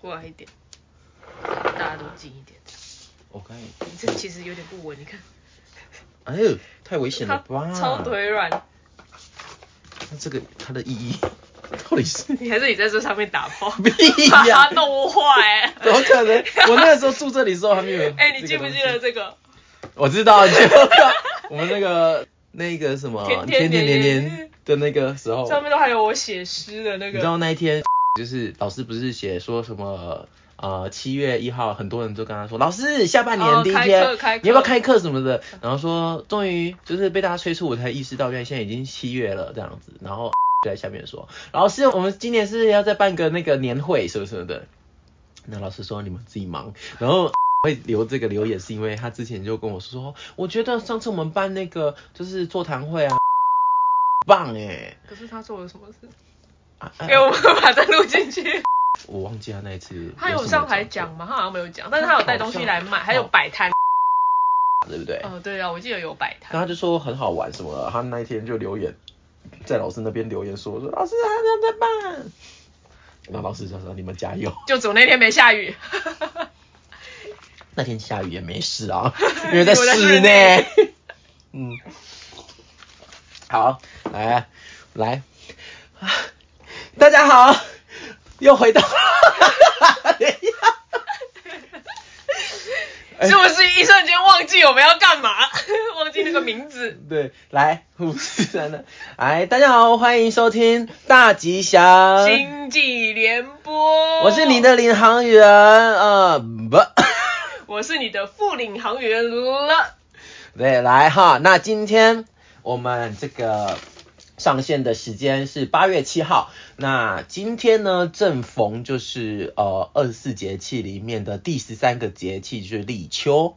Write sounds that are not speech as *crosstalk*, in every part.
过来一点，大家都近一点。我看，你这其实有点不稳，你看，哎呦，太危险了吧？超腿软，那这个它的意义到底是 *laughs* 你还是你在这上面打炮，*laughs* 屁把它？弄坏。怎么可能？我那个时候住这里的时候还没有。*laughs* 哎、你记不记得？这个？我知道，就我们那个那个什么天天年年的那个时候，上面都还有我写诗的那个你知道。那一天就是老师不是写说什么？呃，七月一号，很多人都跟他说，老师下半哦年第一天，你要不要开课什么的？然后说，终于就是被大家催促，我才意识到，原来现在已经七月了这样子。然后 *laughs* 就在下面说，老师，我们今年是要再办个那个年会什么什么的。那老师说你们自己忙，然后 *laughs* 会留这个留言是因为他之前就跟我说，我觉得上次我们办那个就是座谈会啊，*laughs* 棒哎、可是他做了什么事？给我们把它录进去。我忘记他那一次 *laughs* 他有上台讲吗？他好像没有讲，但是他有带东西来卖，还有摆摊。*laughs* 对不对？哦，对啊，我记得有摆摊。然就说很好玩什么的，他那一天就留言在老师那边留言说说老师还在在办，然后老师就说你们加油。就只有那天没下雨。*laughs* 那天下雨也没事啊，因为在室室内。嗯，好，来来，家好，又回到，等一下是不是一瞬间忘记我们要干嘛？*laughs* 忘记那个名字。对，来，五四三的，哎，大家好，欢迎收听大吉祥，星际联播。我是你的领航员，呃，不，*laughs* 我是你的副领航员了。对，来哈，那今天我们这个上线的时间是八月七号，那今天呢正逢就是呃二十四节气里面的第十三个节气，就是立秋。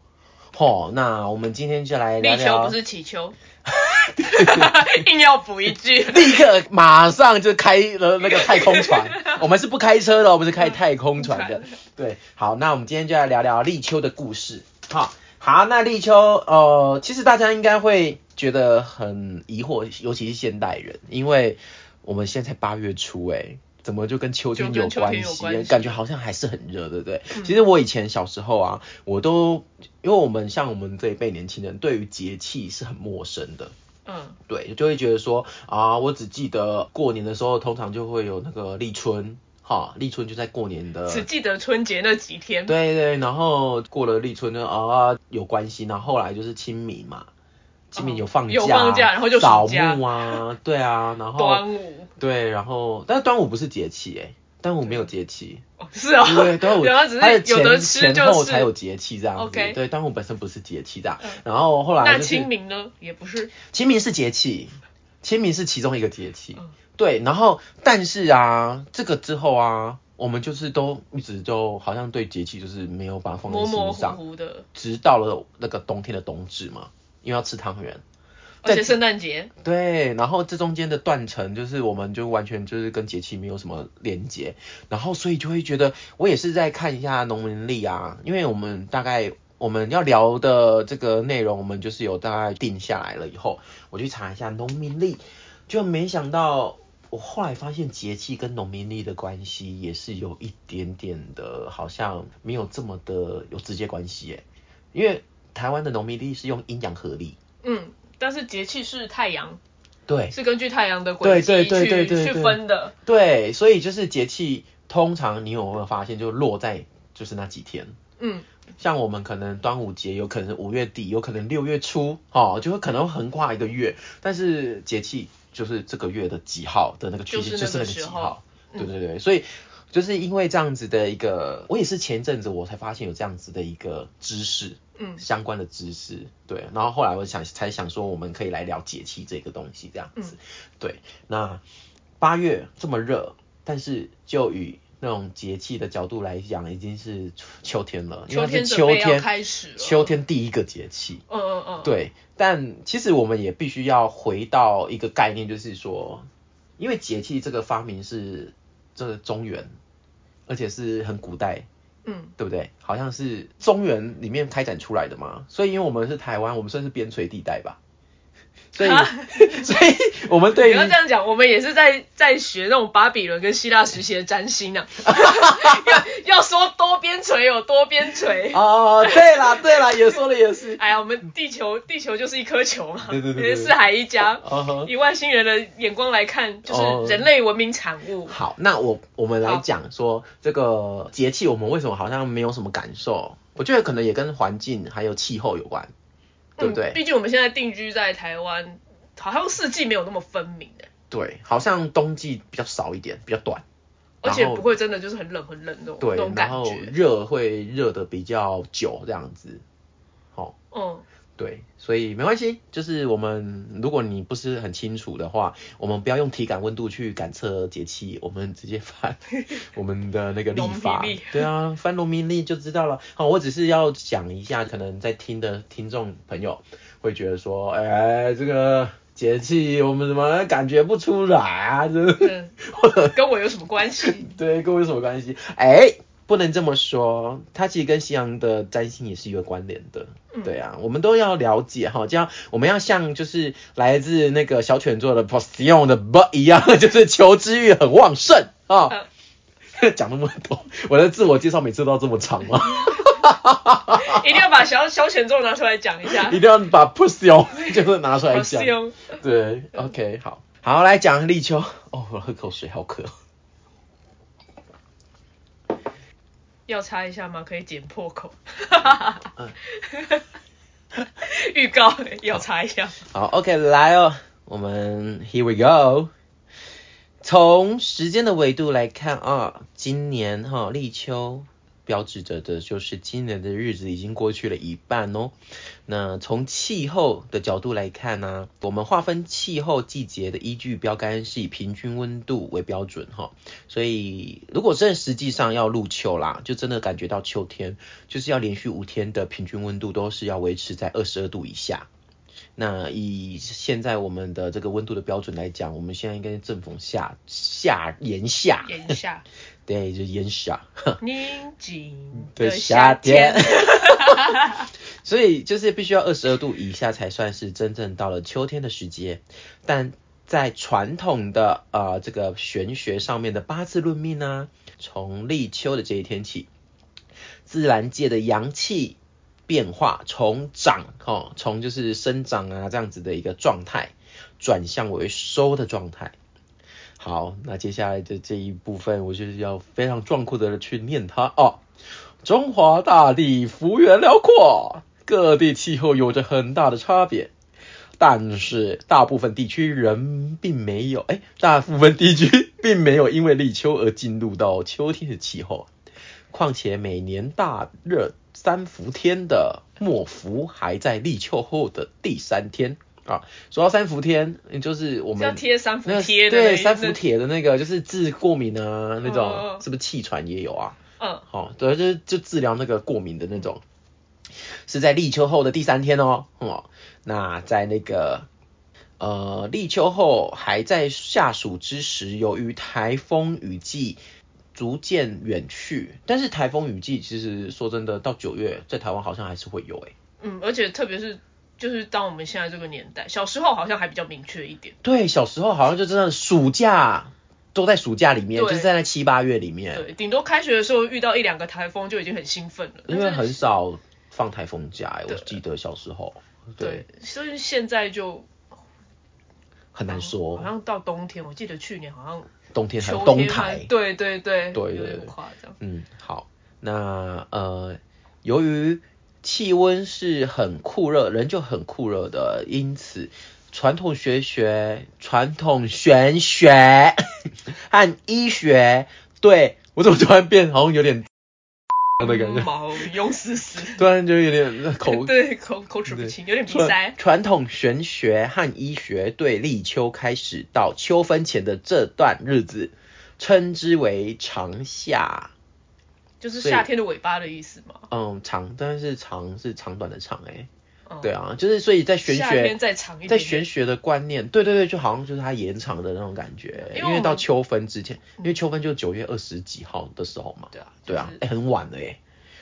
吼，那我们今天就来聊立秋聊，不是祈秋，*laughs* 硬要补一句。立刻马上就开了那个太空船，*laughs* 我们是不开车的，我们是开太空船的。对，好，那我们今天就来聊聊立秋的故事。好，好，那立秋，呃，其实大家应该会觉得很疑惑，尤其是现代人，因为我们现在才八月初，哎。怎么就跟秋天有关系？有关系感觉好像还是很热，对不对？嗯其实我以前小时候啊，我都因为我们像我们这一辈年轻人，对于节气是很陌生的。嗯，对，就会觉得说啊，我只记得过年的时候，通常就会有那个立春，哈，立春就在过年的，只记得春节那几天。对对，然后过了立春呢，啊有关系，然后后来就是清明嘛，清明有放假，有放假然后就暑扫墓啊，*laughs* 对啊，然后端午。对，然后但是端午不是节气哎，端午没有节气，哦是哦。对，端午然后只它是有的前吃就是。前后才有节气这样子对，端午本身不是节气这样嗯，然后后来那就是清明呢？也不是。清明是节气，清明是其中一个节气，嗯对。然后，但是啊，这个之后啊，我们就是都一直就好像对节气就是没有把它放在模模糊心上，糊的，直到了那个冬天的冬至嘛，因为要吃汤圆。而且圣诞节，对，然后这中间的断层就是我们就完全就是跟节气没有什么连接，然后所以就会觉得我也是在看一下农民历啊，因为我们大概我们要聊的这个内容，我们就是有大概定下来了以后，我去查一下农民历，就没想到我后来发现节气跟农民历的关系也是有一点点的，好像没有这么的有直接关系耶，因为台湾的农民历是用阴阳合历，嗯，但是节气是太阳，对，是根据太阳的轨迹去去分的。对，所以就是节气，通常你有没有发现，就落在就是那几天。嗯，像我们可能端午节有可能五月底，有可能六月初，哦，就会可能横跨一个月，但是节气就是这个月的几号的那个趋势，就是那个几号，嗯。对对对，所以就是因为这样子的一个，我也是前阵子我才发现有这样子的一个知识，嗯。相关的知识，对，然后后来我想才想说我们可以来聊节气这个东西，这样子，嗯。对，那八月这么热，但是就以那种节气的角度来讲，已经是秋天了，因为是秋天开始。秋天第一个节气，嗯嗯嗯，，对，但其实我们也必须要回到一个概念，就是说，因为节气这个发明是这个中原，而且是很古代，嗯，对不对？好像是中原里面开展出来的嘛，所以因为我们是台湾，我们算是边陲地带吧。所以 *laughs* 所以我们对于不要这样讲，我们也是在在学那种巴比伦跟希腊时期的占星啊。*laughs* 要要说多边陲有多边陲。哦，对啦对啦，也说的也是。哎呀，我们地球地球就是一颗球嘛，对对对对四海一家以外星人的眼光来看，就哦是人类文明产物。好，那我我们来好讲说这个节气，我们为什么好像没有什么感受？我觉得可能也跟环境还有气候有关，对不对？嗯毕竟我们现在定居在台湾，好像四季没有那么分明诶，对，好像冬季比较少一点，比较短，而且不会真的就是很冷很冷那种那对种，感然后觉。热会热的比较久这样子，好、嗯，对，所以没关系，就是我们如果你不是很清楚的话，我们不要用体感温度去感测节气，我们直接翻我们的那个历法对啊，翻农民历就知道了。好，我只是要讲一下，可能在听的听众朋友会觉得说，哎，这个节气我们怎么感觉不出来啊？这 *laughs* 跟我有什么关系？对，跟我有什么关系？哎，不能这么说，它其实跟西洋的占星也是有关联的。嗯对啊，我们都要了解哈，这样我们要像就是来自那个小犬座的 Poseidon 的 b 一样，*laughs* 就是求知欲很旺盛啊。*laughs* 讲那么多，我的自我介绍每次都要这么长吗？*laughs* 一定要把小小犬座拿出来讲一下。一定要把 Poseidon 就是拿出来好讲。对，OK，好，好来讲立秋。哦，我喝口水，好渴。要擦一下吗？可以剪破口。嗯 *laughs* 预告要擦一下。好，OK，来哦，我们 Here we go。从时间的维度来看啊，今年哈立秋标志着的就是今年的日子已经过去了一半哦。那从气候的角度来看呢、我们划分气候季节的依据标杆是以平均温度为标准哈。所以如果真的实际上要入秋啦，就真的感觉到秋天，就是要连续五天的平均温度都是要维持在二十二度以下。那以现在我们的这个温度的标准来讲，我们现在应该正逢夏夏炎夏，炎、夏对，就是炎夏。*laughs* 宁静的夏夏天天。*laughs* *laughs* 所以就是必须要二十二度以下才算是真正到了秋天的时节，但在传统的呃这个玄学上面的八字论命呢，从立秋的这一天起，自然界的阳气变化从长哦，从就是生长啊这样子的一个状态，转向为收的状态。好，那接下来的这一部分，我就是要非常壮阔的去念它啊。中华大地幅员辽阔，各地气候有着很大的差别，但是大部分地区人并没有，哎，大部分地区 *laughs* 并没有因为立秋而进入到秋天的气候。况且每年大热三伏天的末伏还在立秋后的第三天啊。说到三伏天，就是我们要们贴三伏贴的对三伏贴的那个，就是治过敏啊那种，是不是气喘也有啊？嗯，好、对，就是就治疗那个过敏的那种，是在立秋后的第三天哦。哦，那在那个呃立秋后还在下暑之时，由于台风雨季逐渐远去，但是台风雨季其实说真的，到九月在台湾好像还是会有诶、嗯，而且特别是就是当我们现在这个年代，小时候好像还比较明确一点。对，小时候好像就真的暑假都在暑假里面，对就是在那七八月里面，对，顶多开学的时候遇到一两个台风就已经很兴奋了。因为很少放台风假、欸，我记得小时候，对，对，所以现在就很难说好。像到冬天，我记得去年好像冬天还有秋天东台，对对对，对对夸张。嗯，好，那呃，由于气温是很酷热，人就很酷热的，因此传统学学、传统玄学 *laughs* 和医学，对我怎么突然变好像有点的感觉，毛用死死，*laughs* 突然就有点口 *laughs* 对口口齿不清，有点鼻塞。传统玄学和医学对立秋开始到秋分前的这段日子，称之为长夏。就是夏天的尾巴的意思嘛。嗯，长，但是长是长短的长、欸，嗯对啊，就是所以在玄学，再长一点点，在玄学的观念，对对对，就好像就是它延长的那种感觉，因因为到秋分之前，因为秋分就九月二十几号的时候嘛，对啊，对啊，很晚了哎、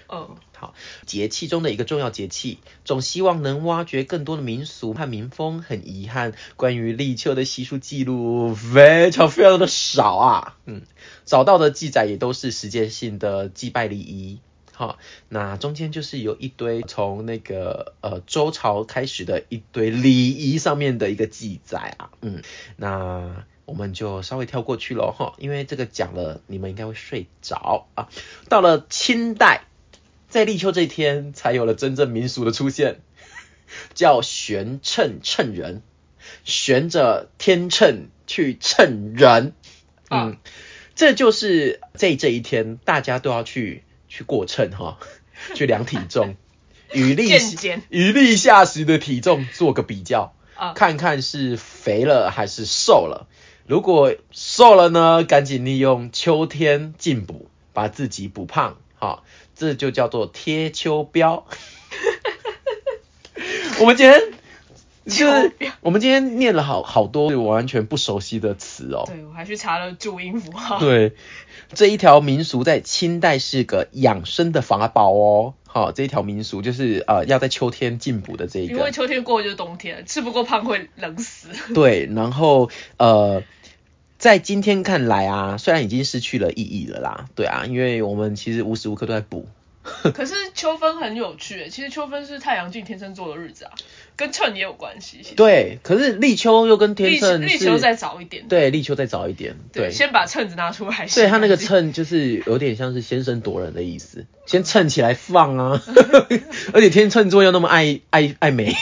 嗯，好，节气中的一个重要节气，总希望能挖掘更多的民俗和民风。很遗憾，关于立秋的习俗记录非常非常的少啊。嗯，找到的记载也都是时间性的祭拜礼仪。好，那中间就是有一堆从那个呃周朝开始的一堆礼仪上面的一个记载啊。嗯，那我们就稍微跳过去了哈，因为这个讲了，你们应该会睡着啊。到了清代。在立秋这一天，才有了真正民俗的出现，叫悬秤称人，悬着天秤去称人。嗯，这就是在这一天，大家都要去去过秤哈，去量体重，*laughs* 与立与立夏时的体重做个比较，看看是肥了还是瘦了。如果瘦了呢，赶紧利用秋天进补，把自己补胖。好。这就叫做贴秋膘。*laughs* 我们今天就是我们今天念了好好多我完全不熟悉的词哦。对，我还去查了注音符号。对，这一条民俗在清代是个养生的法宝哦。好，这一条民俗就是呃要在秋天进补的这一个。因为秋天过就是冬天，吃不够胖会冷死。对，然后呃。在今天看来啊，虽然已经失去了意义了啦，对啊，因为我们其实无时无刻都在补。*laughs* 可是秋分很有趣，其实秋分是太阳镜天秤座的日子啊，跟秤也有关系。对，可是立秋又跟天秤，立秋再早一点。对，立秋再早一点。对，先把秤子拿出来。对他那个秤就是有点像是先声夺人的意思，先秤起来放啊，*laughs* 而且天秤座又那么爱爱爱美。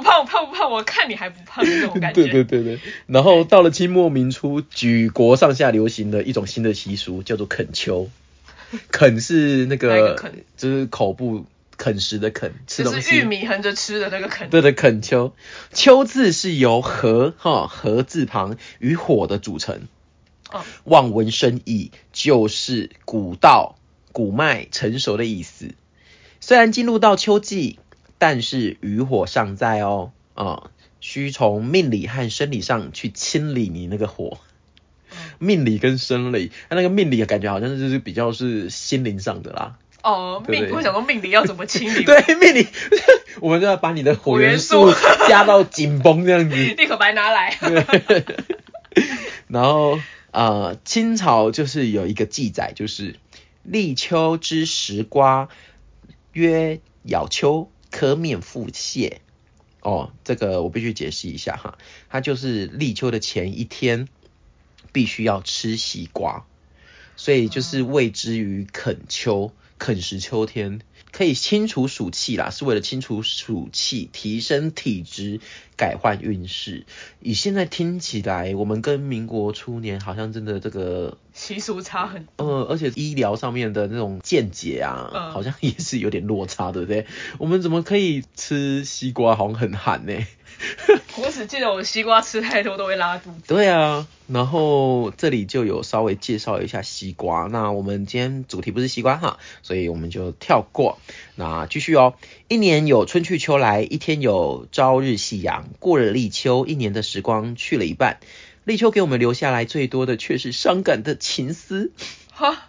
胖胖不胖？我看你还不胖那种感觉。*laughs* 对对对对。然后到了清末民初，举国上下流行的一种新的习俗，叫做啃秋。*laughs* 啃是那个，就是口部啃食的啃，吃东西。玉米横着吃的那个啃。对对，啃秋。秋字是由禾哈禾字旁与火的组成。哦。望文生义，就是古道古麦成熟的意思。虽然进入到秋季。但是余火尚在哦，啊，需从命理和生理上去清理你那个火。命理跟生理，那那个命理感觉好像就是比较是心灵上的啦。哦，命，我想说命理要怎么清理？*laughs* 对，命理，*laughs* 我们就要把你的火元素加到紧绷这样子。*laughs* 立刻白拿来。然后呃，清朝就是有一个记载，就是立秋之时瓜，曰咬秋。可免腹泻。哦，这个我必须解释一下哈，它就是立秋的前一天必须要吃西瓜，所以就是谓之于啃秋，啃食秋天。可以清除暑气啦，是为了清除暑气，提升体质，改换运势。以现在听起来，我们跟民国初年好像真的这个习俗差很，呃，而且医疗上面的那种见解啊，好像也是有点落差，对不对？我们怎么可以吃西瓜，好像很寒呢？*laughs* 我只记得我西瓜吃太多都会拉肚子。对啊，然后这里就有稍微介绍一下西瓜。那我们今天主题不是西瓜哈，所以我们就跳过。那继续哦，一年有春去秋来，一天有朝日夕阳。过了立秋，一年的时光去了一半。立秋给我们留下来最多的却是伤感的情思，哈，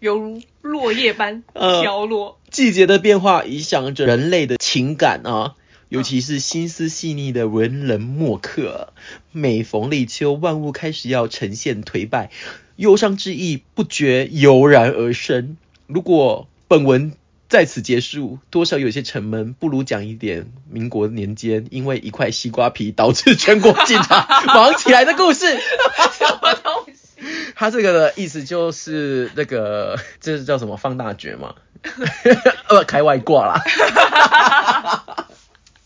犹如落叶般飘落。季节的变化影响着人类的情感啊。尤其是心思细腻的文人墨客，每逢立秋，万物开始要呈现颓败，忧伤之意不觉油然而生。如果本文在此结束，多少有些沉闷，不如讲一点民国年间因为一块西瓜皮导致全国警察忙起来的故事。*laughs* 什么东西？他这个的意思就是那个，这是叫什么放大决嘛？*laughs* 呃，开外挂啦。*laughs*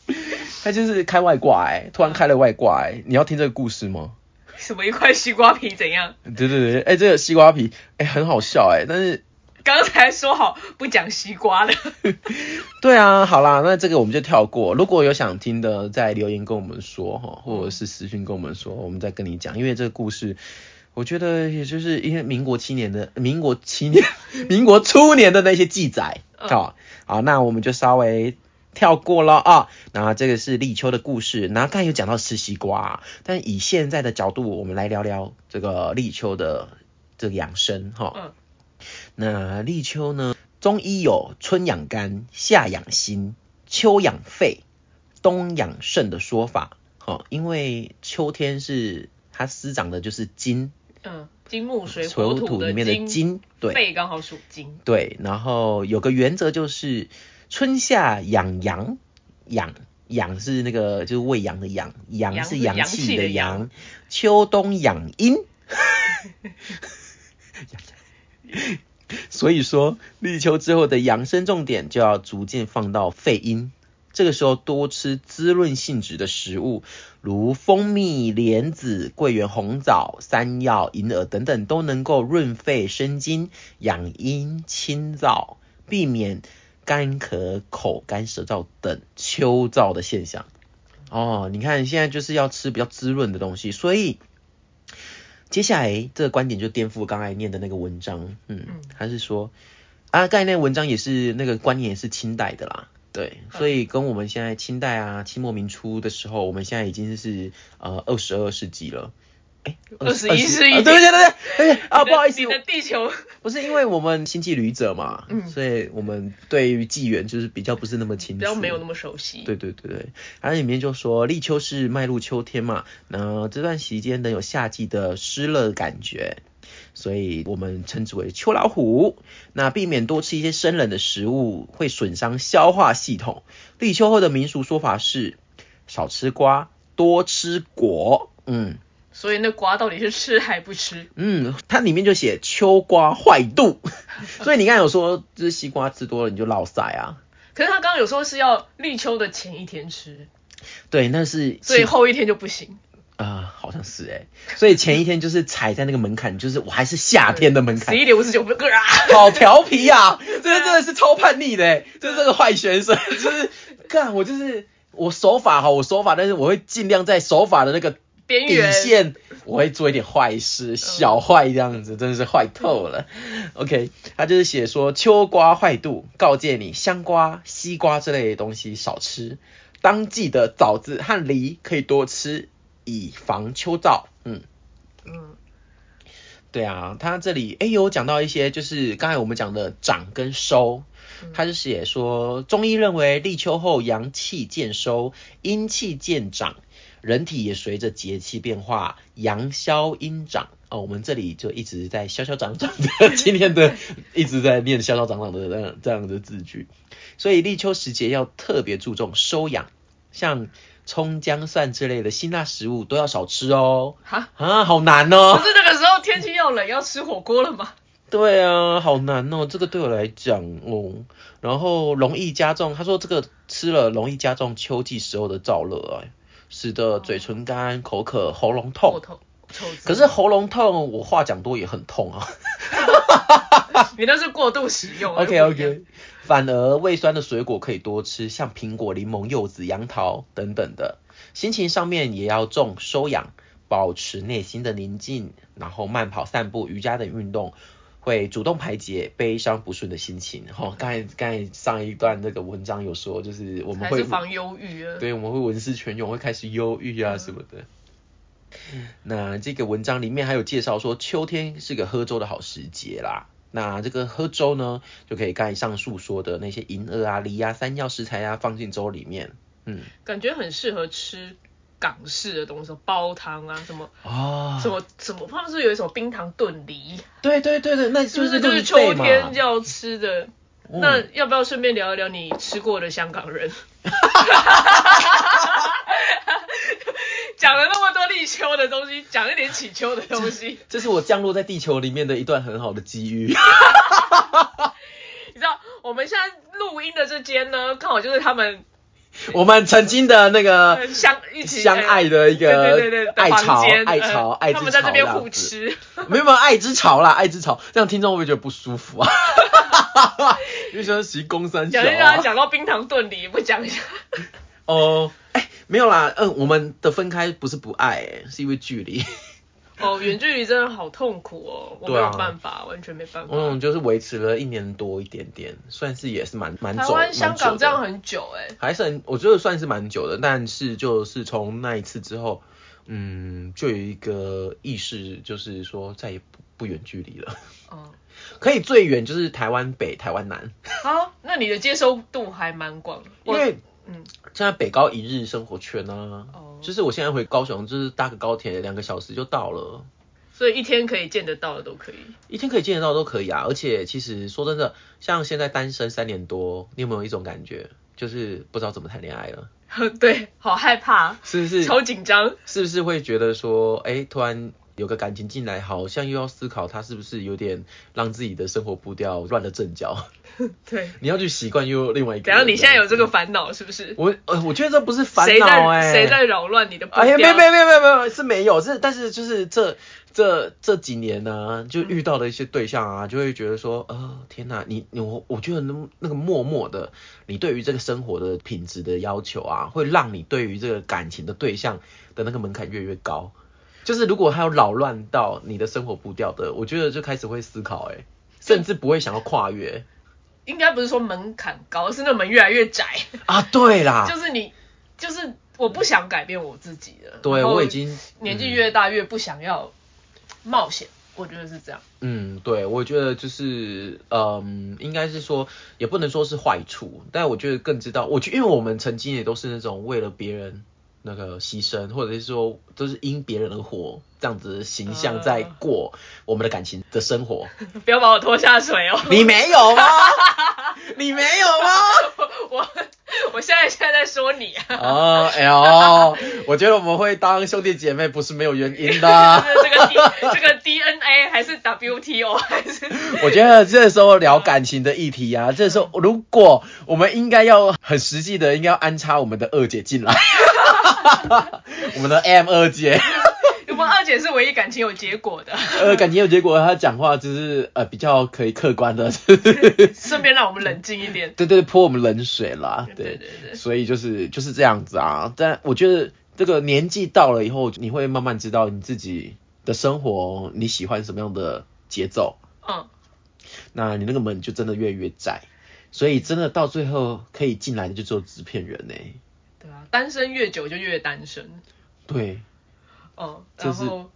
*laughs* 他就是开外挂哎，突然开了外挂哎，你要听这个故事吗？什么一块西瓜皮怎样？对对对，哎，这个西瓜皮哎很好笑哎，但是刚才说好不讲西瓜的。*laughs* 对啊，好啦，那这个我们就跳过。如果有想听的，在留言跟我们说哈，或者是私信跟我们说，我们再跟你讲。因为这个故事，我觉得也就是因为民国七年的民国七年、*laughs* 民国初年的那些记载，好，好，那我们就稍微。跳过了啊，那这个是立秋的故事。那刚才有讲到吃西瓜，但以现在的角度，我们来聊聊这个立秋的这个养生哈。嗯。那立秋呢，中医有春养肝、夏养心、秋养肺、冬养肾的说法。哈、因为秋天是它滋长的就是金，嗯，金木水水土火土里面的金，金，对肺刚好属金。对。然后有个原则就是春夏养阳，养养是那个就是喂养的养，阳阳是是阳阳气的阳，秋冬养阴。*laughs* 所以说，立秋之后的养生重点就要逐渐放到肺阴。这个时候多吃滋润性质的食物，如蜂蜜、莲子、桂圆、红枣、山药、银耳等等，都能够润肺生津、养阴清燥，避免干咳、口干舌燥等秋燥的现象。哦，你看现在就是要吃比较滋润的东西，所以接下来这个观点就颠覆刚才念的那个文章，嗯嗯，他是说啊，刚才那个文章也是那个观念也是清代的啦，对，所以跟我们现在清代啊，清末民初的时候，我们现在已经是呃二十二世纪了，哎，21世纪啊对对对对对啊，不好意思你，的地球不是因为我们星际旅者嘛，嗯所以我们对于纪元就是比较不是那么清楚，比较没有那么熟悉。对对对对，它里面就说立秋是迈入秋天嘛，那这段期间能有夏季的湿热感觉，所以我们称之为秋老虎。那避免多吃一些生冷的食物，会损伤消化系统。立秋后的民俗说法是少吃瓜，多吃果。嗯所以那瓜到底是吃还不吃？嗯，它里面就写秋瓜坏肚，*laughs* 所以你刚才有说就是西瓜吃多了你就落腮啊。可是他刚刚有说是要立秋的前一天吃，对，那是所以后一天就不行。啊、好像是哎、所以前一天就是踩在那个门槛，*laughs* 就是我还是夏天的门槛十，一点五十九分，啊！好调皮 *laughs* 呀、这真的是超叛逆的、欸，就是这个坏学生，就是干我就是我手法好，我手法，但是我会尽量在手法的那个底线，我会做一点坏事，小坏这样子，真的是坏透了。OK，他就是写说秋瓜坏肚，告诫你香瓜、西瓜之类的东西少吃，当季的枣子和梨可以多吃，以防秋燥。嗯。嗯，对啊，他这里哎有讲到一些，就是刚才我们讲的长跟收，嗯他是写说中医认为立秋后阳气渐收，阴气渐长，人体也随着节气变化，阳消阴长。哦，我们这里就一直在消消长长的，*laughs* 今天的一直在念消消长长的这样这样的字句，所以立秋时节要特别注重收养，像葱姜蒜之类的辛辣食物都要少吃哦。哈，啊，好难哦。不是那个时候天气要冷，要吃火锅了吗？*laughs* 对啊，好难哦，这个对我来讲哦，然后容易加重，他说这个吃了容易加重秋季时候的燥热啊，使得嘴唇干、口渴、喉咙痛。可是喉咙痛，我话讲多也很痛啊。*laughs* 你那是过度使用。*laughs* OK OK，反而胃酸的水果可以多吃，像苹果、柠檬、柚子、杨桃等等的。心情上面也要重收养，保持内心的宁静，然后慢跑、散步、瑜伽等运动，会主动排解悲伤不顺的心情。哈、刚才刚才上一段那个文章有说，就是我们会防忧郁啊。对，我们会文思泉涌，会开始忧郁啊什么的。那这个文章里面还有介绍说，秋天是个喝粥的好时节啦。那这个喝粥呢，就可以刚才上述说的那些银耳啊、梨啊、山药食材啊放进粥里面。嗯，感觉很适合吃港式的东西，煲汤啊，什么哦，什么什么，他们是有一种冰糖炖梨，对对对对，那就是是就是秋。天要吃的？嗯那要不要顺便聊一聊你吃过的香港人？*laughs* 讲了那么多立秋的东西，讲一点起秋的东西。这是我降落在地球里面的一段很好的机遇。*laughs* *laughs* 你知道我们现在录音的这间呢，刚好就是他们 *laughs* 我们曾经的那个呃相一起相爱的一个对对对对爱巢爱巢呃爱之他们在这边互吃。没有没有爱之潮啦，爱之潮，这样听众会不会觉得不舒服啊？*laughs* 因为说习公三小讲一。讲到冰糖炖梨，不讲一下。哦，哎，没有啦，嗯，我们的分开不是不爱、哎，是因为距离。*laughs* 哦，远距离真的好痛苦哦，我没有办法，完全没办法。嗯，就是维持了一年多一点点，算是也是蛮蛮台久。湾、香蛮久的港这样很久哎、还是很，我觉得算是蛮久的，但是就是从那一次之后，嗯，就有一个意识，就是说再也不不远距离了。嗯，*laughs* 可以最远就是台湾北、台湾南，好，那你的接收度还蛮广的，我因为嗯，现在北高一日生活圈啊，哦就是我现在回高雄，就是搭个高铁两个小时就到了。所以一天可以见得到的都可以。一天可以见得到都可以啊，而且其实说真的，像现在单身三年多，你有没有一种感觉，就是不知道怎么谈恋爱了？*laughs* 对，好害怕，是不是？超紧张。是不是会觉得说，哎、突然有个感情进来，好像又要思考他是不是有点让自己的生活步调乱了阵脚？*laughs* 对，你要去习惯又另外一个然后你现在有这个烦恼是不是？我呃，我觉得这不是烦恼哎、在谁在扰乱你的步调？哎呀，没有没有没有没有是没有，是但是就是这这这几年呢、就遇到的一些对象啊，就会觉得说，呃，天哪，你你我我觉得那那个默默的，你对于这个生活的品质的要求啊，会让你对于这个感情的对象的那个门槛越来越高。就是如果还有扰乱到你的生活步调的，我觉得就开始会思考、哎，甚至不会想要跨越应该不是说门槛高，是那门越来越窄，*laughs* 啊。对啦，就是你，就是我不想改变我自己了。对我已经年纪嗯越大越不想要冒险，我觉得是这样。嗯，对，我觉得就是，嗯，应该是说，也不能说是坏处，但我觉得更知道，我觉因为我们曾经也都是那种为了别人那个牺牲，或者是说都是因别人而活这样子的形象在嗯过我们的感情的生活。*laughs* 不要把我拖下水哦。你没有吗？*laughs* 你没有吗？*laughs* 我我现在现在在说你啊。哦，哎呦，我觉得我们会当兄弟姐妹不是没有原因的。这个 D 这个 DNA 还是 WTO 还是？我觉得这时候聊感情的议题啊，这时候如果我们应该要很实际的，应该要安插我们的二姐进来，我们的 M 二姐，我们二姐是唯一感情有结果的，呃，感情有结果，她讲话就是呃比较可以客观的，*laughs* 顺便让我们冷静一点。对对，泼我们冷水啦，对对。对对所以就是就是这样子啊。但我觉得这个年纪到了以后，你会慢慢知道你自己的生活，你喜欢什么样的节奏。嗯，那你那个门就真的越来越窄，所以真的到最后可以进来的就只有制片人呢、对啊，单身越久就越单身。对哦，然后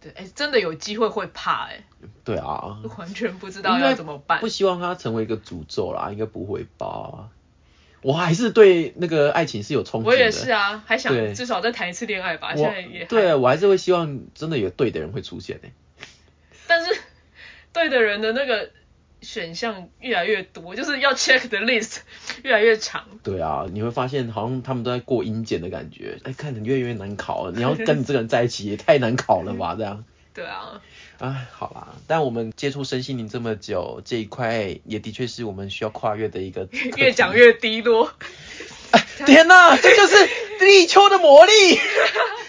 对，哎、真的有机会会怕、哎，对啊，完全不知道要怎么办不。希望它成为一个诅咒啦，应该不会吧？我还是对那个爱情是有憧憬的。我也是啊，还想至少再谈一次恋爱吧。现在也对，啊我还是会希望真的有对的人会出现呢、但是对的人的那个选项越来越多，就是要 check 的 list 越来越长。对啊，你会发现好像他们都在过阴检的感觉，哎，看着越来越难考了。你要跟你这个人在一起也太难考了吧？*laughs* 这样，对啊，哎，好啦，但我们接触身心灵这么久，这一块也的确是我们需要跨越的一个。*laughs* 越讲越低落。天哪，这就是立秋的魔力，*laughs*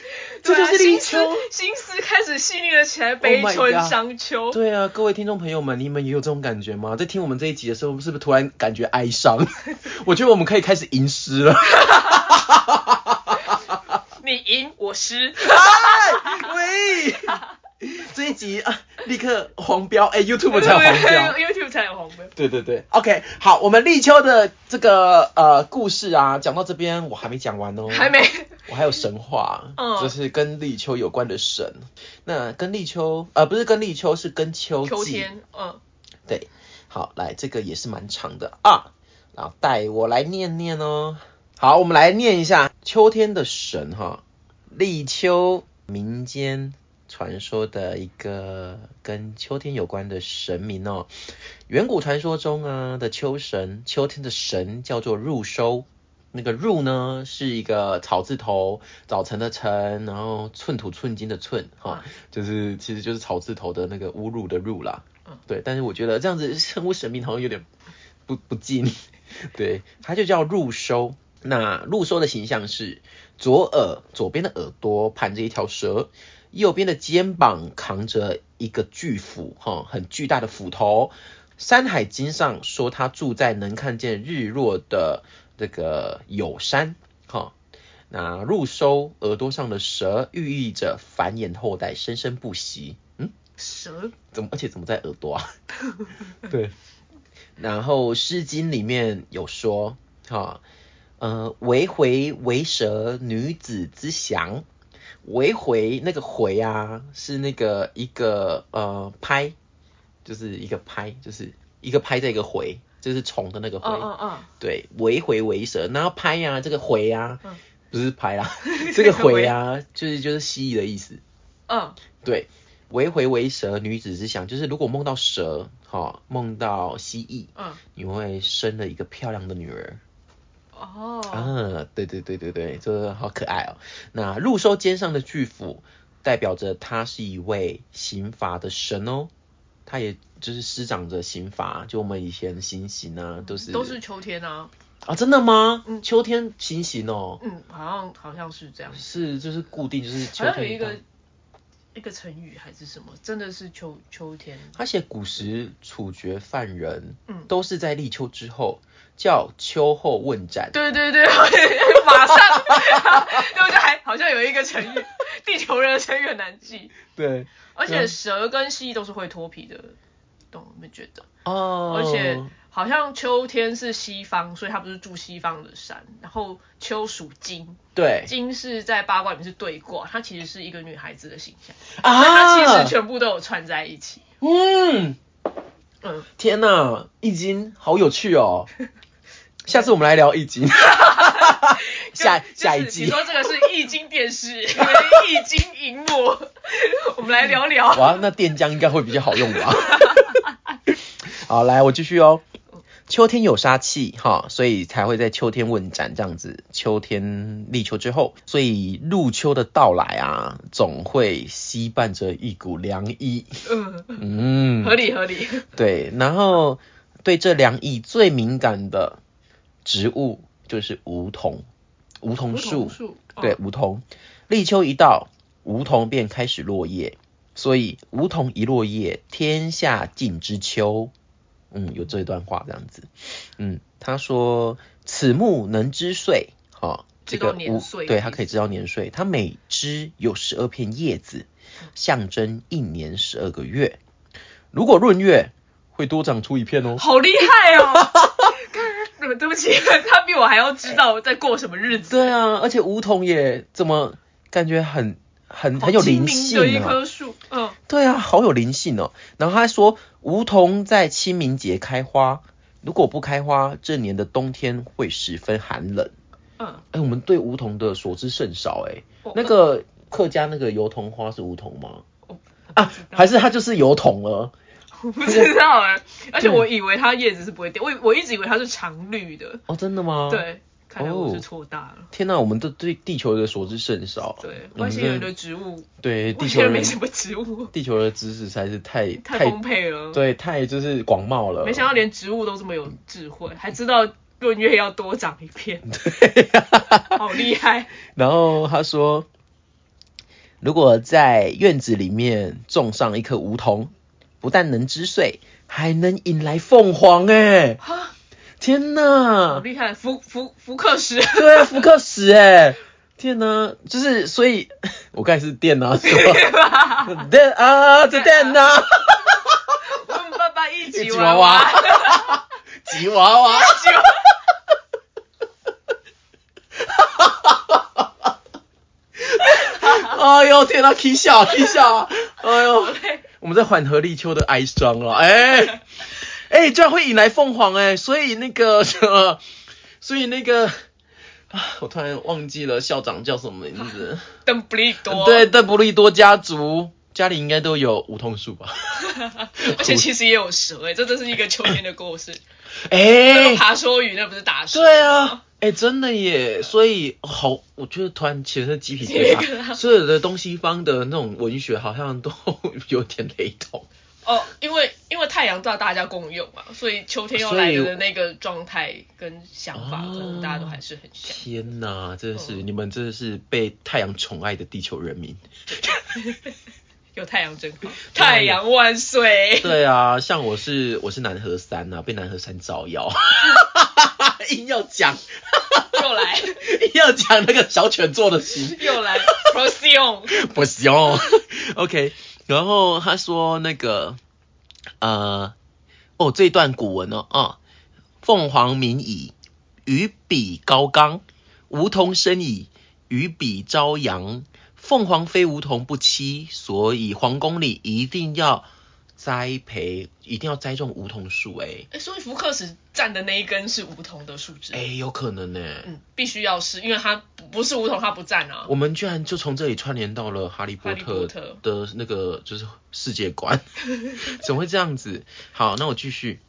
这就是立对啊心思秋。心思开始细腻了起来，悲春伤秋。对啊，各位听众朋友们，你们也有这种感觉吗？在听我们这一集的时候，是不是突然感觉哀伤？*laughs* 我觉得我们可以开始吟诗了。*laughs* *laughs* 你吟我失。哎喂，这一集啊，立刻黄标，哎、y o u t u b e 才有黄标。YouTube 才有黄标。对对对，OK，好，我们立秋的这个呃故事啊，讲到这边我还没讲完哦，还没。我还有神话，嗯就是跟立秋有关的神。那跟立秋，呃，不是跟立秋，是跟秋季。秋天，嗯，对，好，来，这个也是蛮长的啊，然后带我来念念哦。好，我们来念一下秋天的神哈，立秋，民间传说的一个跟秋天有关的神明哦。远古传说中啊的秋神，秋天的神叫做入收。那个入呢是一个草字头，早晨的晨，然后寸土寸金的寸，哈、就是其实就是草字头的那个侮辱的辱啦。嗯对，但是我觉得这样子称呼神明好像有点不不敬。对，它就叫入收。那入收的形象是左耳左边的耳朵盘着一条蛇，右边的肩膀扛着一个巨斧，哈，很巨大的斧头。山海经上说他住在能看见日落的这个有山，哈。那入收耳朵上的蛇，寓意着繁衍后代，生生不息。嗯，蛇。怎么而且怎么在耳朵啊？*laughs* 对。然后《诗经》里面有说，哈、呃，为回为蛇女子之祥，为回那个回啊，是那个一个呃拍，就是一个拍，就是一个拍在一个回，就是虫的那个回。嗯嗯嗯，对，为回为蛇，然后拍呀、这个回呀、嗯不是拍 *laughs* 啦，这个回呀、就是就是蜥蜴的意思。嗯，对，为回为蛇，女子之想，就是如果梦到蛇，哈、梦到蜥蜴，嗯，你会生了一个漂亮的女儿。哦，啊，对对对对对，这个好可爱哦。那入收肩上的巨斧，代表着他是一位刑罚的神哦。他也就是施展着刑罚，就我们以前行刑啊，都是都是秋天啊，啊，真的吗？嗯。秋天行刑哦，嗯，好像好像是这样，是就是固定就是秋好像有一个一个成语还是什么，真的是秋秋天，他写古时处决犯人，嗯。都是在立秋之后，叫秋后问斩。对对对，*laughs* 马上，对不对？还好像有一个成语，*laughs* 地球人的成语很难记，对，而且蛇跟蜥蜴都是会脱皮的动物，你们觉得？哦，而且好像秋天是西方，所以它不是住西方的山。然后秋属金，对金是在八卦里面是对卦，它其实是一个女孩子的形象，啊，所以它其实全部都有串在一起。嗯。嗯，天呐，易经好有趣哦！*laughs* 下次我们来聊易经，*laughs* 下就下一集。你说这个是易经电视，易经荧幕，*laughs* 我们来聊聊。哇，那电浆应该会比较好用吧？好，来我继续哦。秋天有杀气哈，所以才会在秋天问斩这样子。秋天立秋之后，所以入秋的到来啊，总会吸伴着一股凉意。嗯，嗯，合理合理。对，然后对这凉意最敏感的植物就是梧桐，梧桐树，树，对，哦，梧桐。立秋一到，梧桐便开始落叶，所以梧桐一落叶，天下尽知秋。嗯，有这一段话这样子。嗯，他说此木能知岁，哈、这个梧年岁对，的意它可以知道年岁。它每枝有十二片叶子，象征一年十二个月。如果闰月，会多长出一片哦。好厉害哦！*laughs* 看对不起，他比我还要知道在过什么日子。对啊，而且梧桐也怎么感觉很很好很有灵精明的一。棵树，嗯，对啊，好有灵性哦。然后他还说，梧桐在清明节开花，如果不开花，这年的冬天会十分寒冷。嗯，哎，我们对梧桐的所知甚少哎。我那个客家那个油桐花是梧桐吗？我啊，还是它就是油桐了？我不知道哎，而且我以为它叶子是不会掉，我我一直以为它是常绿的，哦，真的吗？。对，看来我哦是错大了。天呐，我们都对地球的所知甚少。对，外星人的植物，对地球人没什么植物，地球的知识实在是太太丰沛了。，对太就是广袤了。没想到连植物都这么有智慧，*laughs* 还知道闰月要多长一片，对。*laughs* 好厉害。然后他说，如果在院子里面种上一棵梧桐，不但能知岁，还能引来凤凰哎！哈，天好呐！厉害，福福福克斯。对啊，福克斯哎！天呐，就是所以，*laughs* 我刚才是电啊，是吧？电啊，这电啊，问爸爸一起吉娃娃娃，吉娃娃。吉娃娃哎呦天呐，啼笑啼笑，哎呦我们在缓和立秋的哀伤了，哎哎，这样会引来凤凰哎，所以那个什么，*laughs* 所以那个啊，我突然忘记了校长叫什么名字，邓布利多。对，邓布利多家族家里应该都有梧桐树吧？*laughs* 而且其实也有蛇哎，这真是一个秋天的故事。那 *laughs* 哎个，爬梭鱼那不是打蛇？对啊。，哎、真的耶！所以好，我觉得突然起了鸡皮疙瘩。所有的东西方的那种文学好像都有点雷同。哦，因为因为太阳照大家共用嘛，所以秋天要来的那个状态跟想法，哦可能大家都还是很像。天哪，真的是、嗯你们真的是被太阳宠爱的地球人民。*laughs* 有太阳真好，太阳万岁！对啊，像我是我是南河山啊，被南河山照耀，*laughs* 硬要讲，又来 *laughs* 硬要讲那个小犬做的心。又来 Procyon，不行。OK，然后他说那个呃，哦，这段古文哦，啊，凤凰鸣矣，与彼高冈；梧桐生矣，与彼朝阳。凤凰非梧桐不栖，所以皇宫里一定要栽培，一定要栽种梧桐树。哎哎，所以福克斯站的那一根是梧桐的树枝。哎，有可能呢。嗯，必须要是，因为它不是梧桐，它不站啊。我们居然就从这里串联到了哈利波特的那个就是世界观，*laughs* 怎么会这样子？好，那我继续。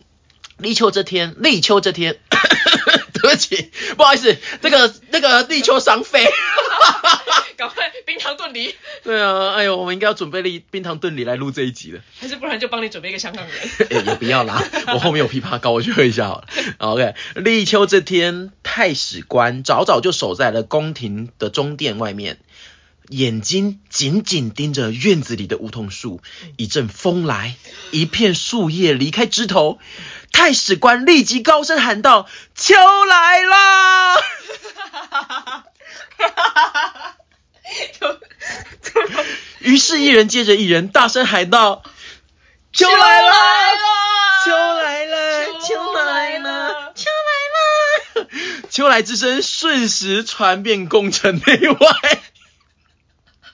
立秋这天，立秋这天，*coughs* 对不起，不好意思，那个那个立秋伤肺。*laughs* 赶快冰糖炖梨。对啊，哎呦，我们应该要准备立冰糖炖梨来录这一集了。还是不然就帮你准备一个香港人。*laughs* 哎，也不要啦，*laughs* 我后面有枇杷膏，我去喝一下好了。OK，立秋这天，太史官早早就守在了宫廷的中殿外面。眼睛紧紧盯着院子里的梧桐树，一阵风来，一片树叶离开枝头，太史官立即高声喊道：“秋来啦！” *laughs* 于是，一人接着一人大声喊道：“秋来了！秋来了！秋来了！秋来了！”秋来之声瞬时传遍宫城内外。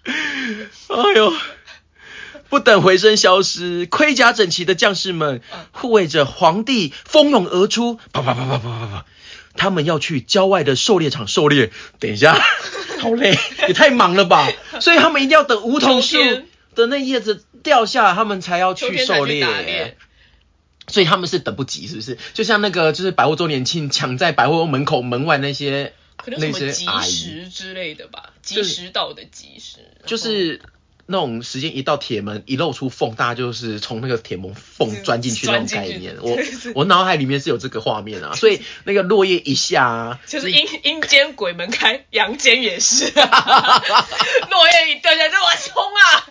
哎呦！不等回声消失，盔甲整齐的将士们护卫着皇帝蜂拥而出。啪啪啪啪啪啪啪！他们要去郊外的狩猎场狩猎。等一下，*laughs* 好累，也太忙了吧！*laughs* 所以他们一定要等梧桐树的那叶子掉下，他们才要去狩猎。所以他们是等不及，是不是？就像那个，就是百货周年庆抢在百货门口门外那些。可能什么吉时之类的吧，及时到的及时，就是那种时间一到，铁门一露出缝，大家就是从那个铁门缝钻进去那种概念。我 *laughs* 我脑海里面是有这个画面啊，所以那个落叶一下，就是阴阴间鬼门开，阳间也是，啊 *laughs* 落叶一掉下来就往冲啊！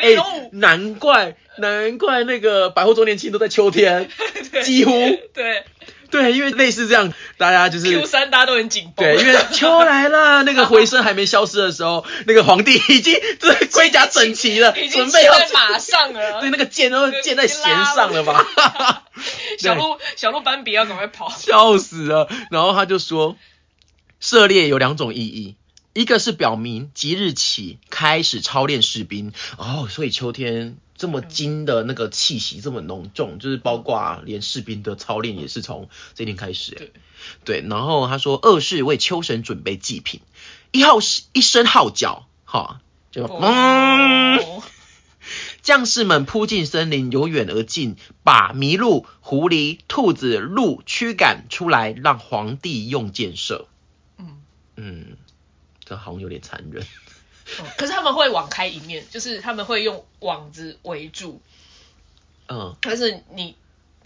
哎，难怪难怪那个百货周年庆都在秋天，*laughs* 几乎对。对，因为类似这样，大家就是 Q 三，大家都很紧绷。对，因为秋来了，那个回声还没消失的时候，那个皇帝已经这盔甲整齐了，准备要马上了。对，那个剑都剑在弦上了吧？*laughs* 小鹿小鹿斑比要赶快跑，笑死了。然后他就说，涉猎有两种意义。一个是表明即日起开始操练士兵哦，所以秋天这么金的那个气息这么浓重，就是包括连士兵的操练也是从这天开始。对对，然后他说二是为秋神准备祭品，一号是一声号角，哈，就嗯，将士们扑进森林，由远而近，把麋鹿、狐狸、兔子、鹿驱赶出来，让皇帝用箭射。嗯嗯。这好像有点残忍，可是他们会网开一面，就是他们会用网子围住，嗯，但是你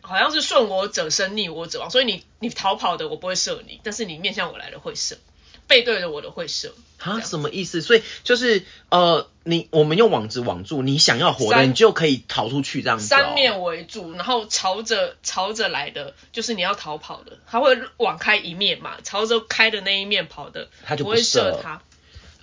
好像是顺我者生，逆我者亡，所以你你逃跑的我不会射你，但是你面向我来的会射，背对着我的会射。啊，什么意思？所以就是呃，你我们用网子网住，你想要活的，你就可以逃出去这样子。三面围住，然后朝着朝着来的，就是你要逃跑的，他会网开一面嘛，朝着开的那一面跑的，他就不会射他。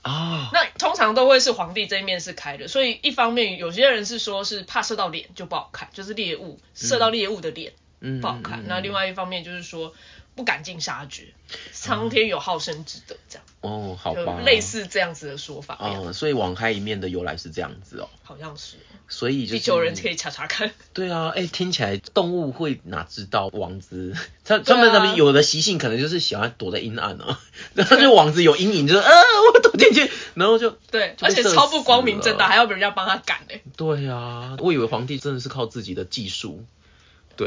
啊，那通常都会是皇帝这一面是开的，所以一方面有些人是说是怕射到脸就不好看，就是猎物射到猎物的脸不好看。那另外一方面就是说。不赶尽杀绝，苍天有好生之德，这样哦，好吧，类似这样子的说法。嗯，所以网开一面的由来是这样子哦，好像是。所以就地球人可以查查看。对啊，哎，听起来动物会哪知道王子？*laughs* 它他们他们有的习性可能就是喜欢躲在阴暗啊，*laughs* 然后就王子有阴影，就是啊，我躲进去，然后就对，而且超不光明正大，还要人家帮他赶哎。对啊，我以为皇帝真的是靠自己的技术。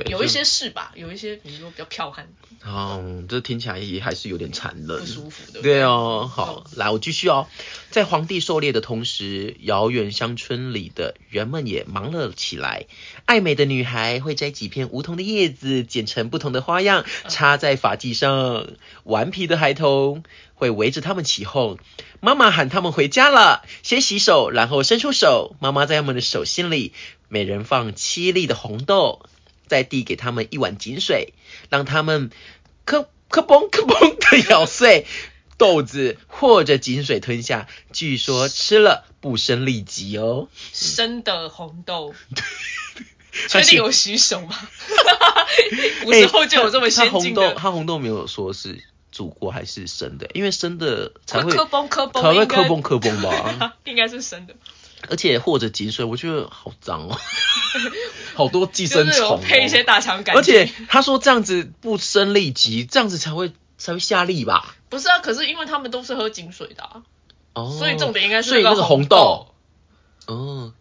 对，有一些是吧？有一些，比如说比较剽悍。哦，这听起来也还是有点残忍，不舒服的。对哦，好，来，我继续哦。在皇帝狩猎的同时，遥远乡村里的人们也忙了起来。爱美的女孩会摘几片梧桐的叶子，剪成不同的花样，插在发髻上。顽皮的孩童会围着他们起哄。妈妈喊他们回家了，先洗手，然后伸出手。妈妈在他们的手心里，每人放七粒的红豆。再递给他们一碗井水，让他们磕磕嘣磕嘣的咬碎豆子或者井水吞下。据说吃了不生痢疾哦。生的红豆，*laughs* 确定有洗手吗？*laughs* 古时候就有这么先进的。他红豆没有说是煮过还是生的，因为生的才会磕崩磕崩，才会磕崩磕崩吧？*laughs* 应该是生的。而且或者井水，我觉得好脏哦，*laughs* 好多寄生虫，配一些大肠杆菌。而且他说这样子不生痢疾，这样子才会才会下痢吧？不是啊，可是因为他们都是喝井水的，哦，所以重点应该是那个红豆。哦，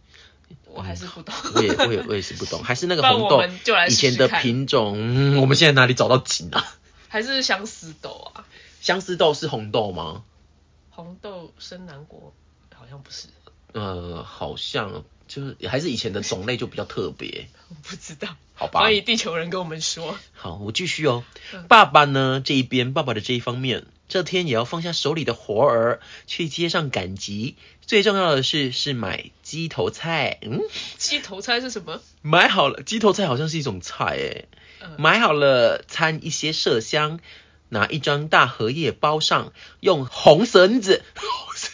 我还是不懂。我也我也我也是不懂，*laughs* 还是那个红豆以前的品种，我们现在哪里找到井啊？还是相思豆啊？相思豆是红豆吗？红豆生南国好像不是。呃，好像就是还是以前的种类就比较特别。我 *laughs* 不知道。*laughs* 好吧。欢迎地球人跟我们说。好，我继续哦。爸爸呢这一边，爸爸的这一方面，这天也要放下手里的活儿，去街上赶集。最重要的是是买鸡头菜。嗯，鸡头菜是什么？买好了，鸡头菜好像是一种菜诶。买好了，掺一些麝香，拿一张大荷叶包上，用红绳子。*laughs*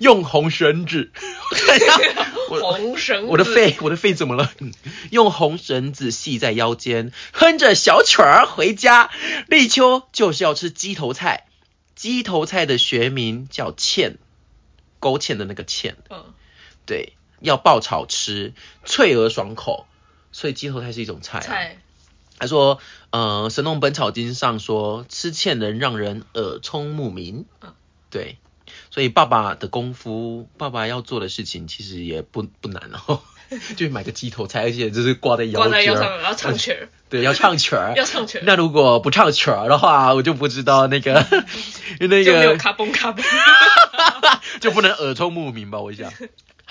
用红绳子，*laughs* 红绳，我的肺，我的肺怎么了？*laughs* 用红绳子系在腰间，哼着小曲儿回家。立秋就是要吃鸡头菜，鸡头菜的学名叫芡，勾芡的那个芡。嗯，对，要爆炒吃，脆而爽口，所以鸡头菜是一种菜。菜，他说，呃，《神农本草经》上说，吃芡能让人耳聪目明。嗯，对。所以爸爸的功夫，爸爸要做的事情其实也不不难哦，*laughs* 就买个鸡头菜，而且就是挂在腰挂在腰上，然后唱曲儿。*laughs* 对，要唱曲儿。*laughs* 要唱曲儿。那如果不唱曲儿的话，我就不知道那个那个就没有卡崩卡崩，就不能耳聪目明吧？我想。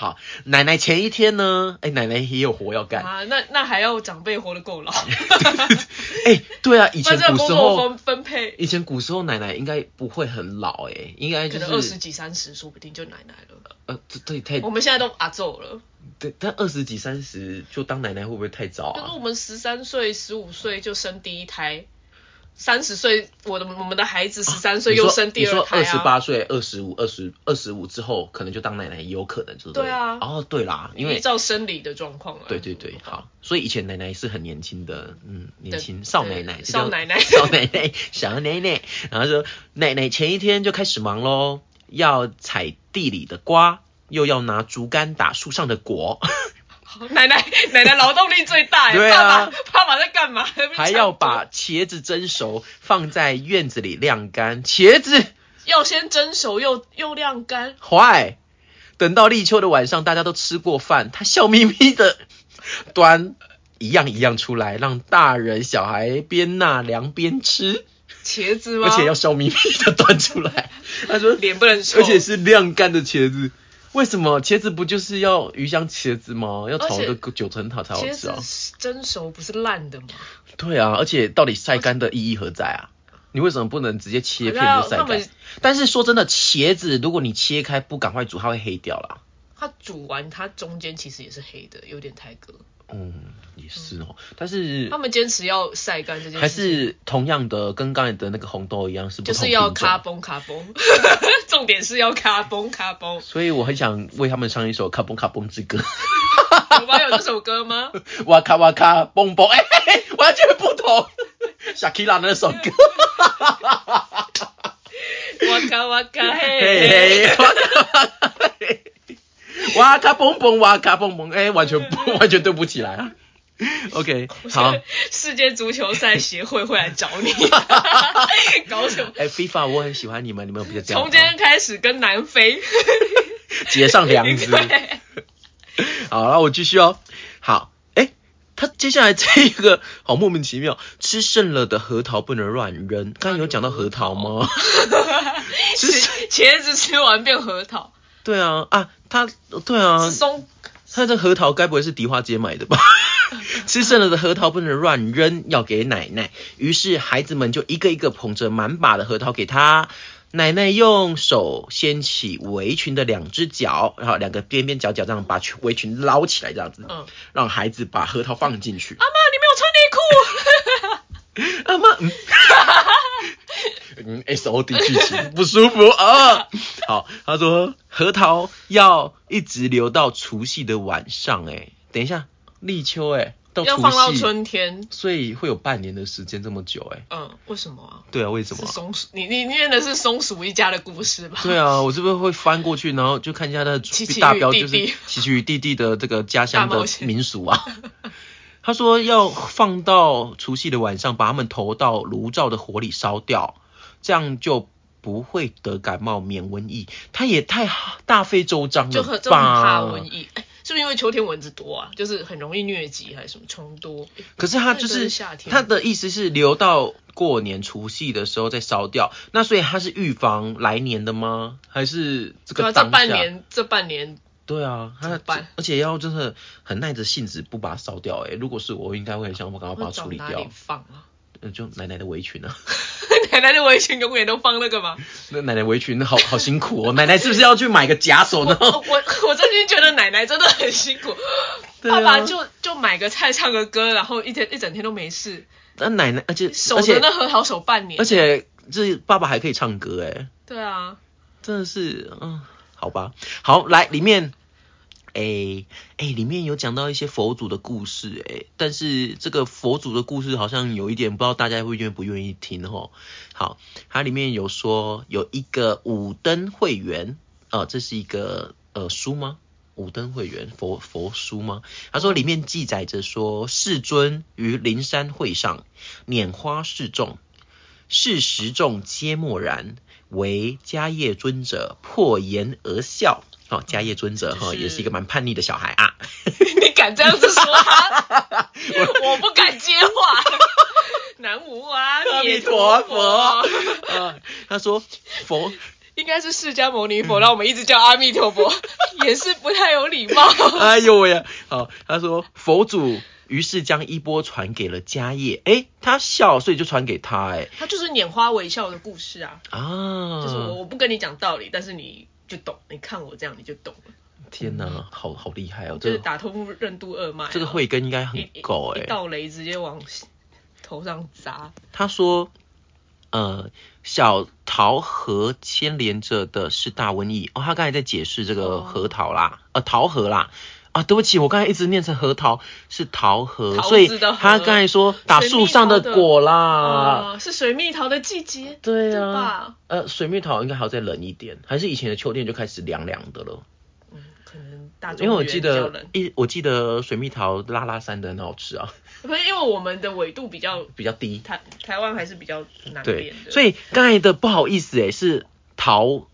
好，奶奶前一天呢，哎，奶奶也有活要干啊，那那还要长辈活得够老。*laughs* 哎，对啊，以前古时候分分配，以前古时候奶奶应该不会很老，哎，应该就是二十几三十，说不定就奶奶了。呃，这对太，我们现在都阿走了。对，但二十几三十就当奶奶会不会太早啊？可是我们十三岁、十五岁就生第一胎。三十岁，我的我们的孩子十三岁又生第二胎啊！二十八岁、二十五、二十二十五之后，可能就当奶奶也有可能，就是对啊。哦，对啦，因为依照生理的状况啊。对对对，好，所以以前奶奶是很年轻的，嗯，年轻少奶奶，少奶奶，少奶奶，小奶奶。然后说，奶奶前一天就开始忙喽，要采地里的瓜，又要拿竹竿打树上的果。*laughs* 奶奶奶奶劳动力最大呀，爸爸爸爸在干嘛？*laughs* 还要把茄子蒸熟，放在院子里晾干。茄子 *laughs* 要先蒸熟又又晾干。坏，等到立秋的晚上，大家都吃过饭，他笑眯眯的端一样一样出来，让大人小孩边纳凉边吃茄子吗？而且要笑眯眯的端出来。他说脸不能臭，而且是晾干的茄子。为什么茄子不就是要鱼香茄子吗？要炒个九层塔才好吃啊！蒸熟不是烂的吗？对啊，而且到底晒干的意义何在啊？你为什么不能直接切片就晒干？但是说真的，茄子如果你切开不赶快煮，它会黑掉啦。它煮完它中间其实也是黑的，有点太割。嗯，也是哦，但是他们坚持要晒干这件事，还是同样的，跟刚才的那个红豆一样，是就是要卡崩卡崩，*laughs* 重点是要卡崩卡崩。所以我很想为他们唱一首卡崩卡崩之歌。有吗？有这首歌吗？*laughs* 哇卡哇卡嘣嘣，哎，完全不同。*laughs* 小 Kira 那首歌。哇卡哇卡嘿。哇卡哇卡嘿。*laughs* 哇咔嘣嘣，哇咔嘣嘣，哎，完全不，*laughs* 完全对不起来啊。OK，好。世界足球赛协会会来找你，*laughs* 搞什么？哎，FIFA，我很喜欢你们，你们有比较？从今天开始跟南非结上梁子。好，那我继续哦。好，哎，他接下来这一个好莫名其妙，吃剩了的核桃不能乱扔。刚刚有讲到核桃吗？吃茄子吃完变核桃。对啊，啊，他对啊，松，他这核桃该不会是迪化街买的吧？*laughs* 吃剩了的核桃不能乱扔，要给奶奶。于是孩子们就一个一个捧着满把的核桃给他。奶奶用手掀起围裙的两只脚，然后两个边边角角这样把围裙捞起来，这样子，嗯，让孩子把核桃放进去。阿妈，你没有穿内裤。*laughs* 阿妈，嗯，*laughs* 嗯，S O D 剧情不舒服啊。*laughs* 好，他说核桃要一直留到除夕的晚上，哎，等一下，立秋，哎，要放到春天，所以会有半年的时间这么久哎。嗯，为什么啊？对啊，为什么？松鼠，你你念的是松鼠一家的故事吧？对啊，我是不是会翻过去，然后就看一下那大标，就是奇奇与弟弟的这个家乡的民俗啊。他说要放到除夕的晚上，把他们投到炉灶的火里烧掉，这样就不会得感冒，免瘟疫。他也太大费周章了吧？就怕瘟疫。是不是因为秋天蚊子多啊？就是很容易疟疾还是什么虫多？可是他就是夏天他的意思是留到过年除夕的时候再烧掉，那所以他是预防来年的吗？还是这个这半年这半年？对啊，他而且要真的很耐着性子不把它烧掉。哎，如果是我，应该会很想我赶快把它处理掉。放啊？就奶奶的围裙啊。*laughs* 奶奶的围裙永远都放那个吗？*laughs* 那奶奶围裙好好辛苦哦，奶奶是不是要去买个假手呢？我我真心觉得奶奶真的很辛苦，*laughs* 爸爸就就买个菜唱个歌，然后一天一整天都没事。那奶奶而且守着那核桃守半年，而且这爸爸还可以唱歌哎。对啊，真的是嗯，好吧，好来里面。哎哎，里面有讲到一些佛祖的故事哎，但是这个佛祖的故事好像有一点不知道大家会愿不愿意听哦。好，它里面有说有一个五灯会员，呃，这是一个呃书吗？五灯会员佛佛书吗？他说里面记载着说世尊于灵山会上拈花示众，是十众皆默然，唯迦叶尊者破颜而笑。哦，迦叶尊者哈也是一个蛮叛逆的小孩啊。*laughs* 你敢这样子说？*laughs* 我不敢接话。*laughs* 南无阿弥陀佛。他说佛应该是释迦牟尼佛，让我们一直叫阿弥陀佛，也是不太有礼貌。哎呦喂呀！好，他说佛祖于是将衣钵传给了迦叶，哎，他笑，所以就传给他，哎，他就是拈花微笑的故事啊。啊，就是我我不跟你讲道理，但是你。就懂，你看我这样你就懂了。天哪，好好厉害哦！就是打通任督二脉。这个慧根应该很够哎。一道雷直接往头上砸。他说，呃，小桃核牵连着的是大瘟疫哦。他刚才在解释这个核桃啦，呃，桃核啦。啊，对不起，我刚才一直念成核桃是桃核，所以他刚才说打树上的果啦，是水蜜桃的季节，对啊，呃，水蜜桃应该还要再冷一点，还是以前的秋天就开始凉凉的了。嗯，可能大因为我记得一，我记得水蜜桃拉拉山的很好吃啊。不是因为我们的纬度比较比较低，台台湾还是比较难变的，所以刚才的不好意思哎，是桃。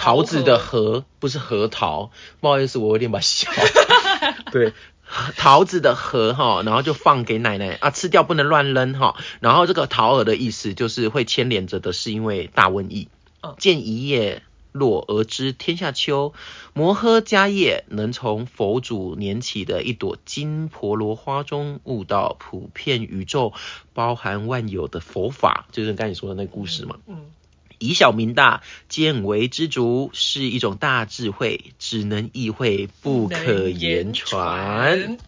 桃子的核不是核桃，不好意思，我有点把笑。*laughs* 对，桃子的核哈，然后就放给奶奶啊，吃掉不能乱扔哈。然后这个桃儿的意思就是会牵连着的是因为大瘟疫。见一叶落而知天下秋，摩诃迦叶能从佛祖拈起的一朵金婆罗花中悟到普遍宇宙包含万有的佛法，就是刚才你说的那故事嘛。嗯。以小明大，见为知足，是一种大智慧，只能意会，不可言传。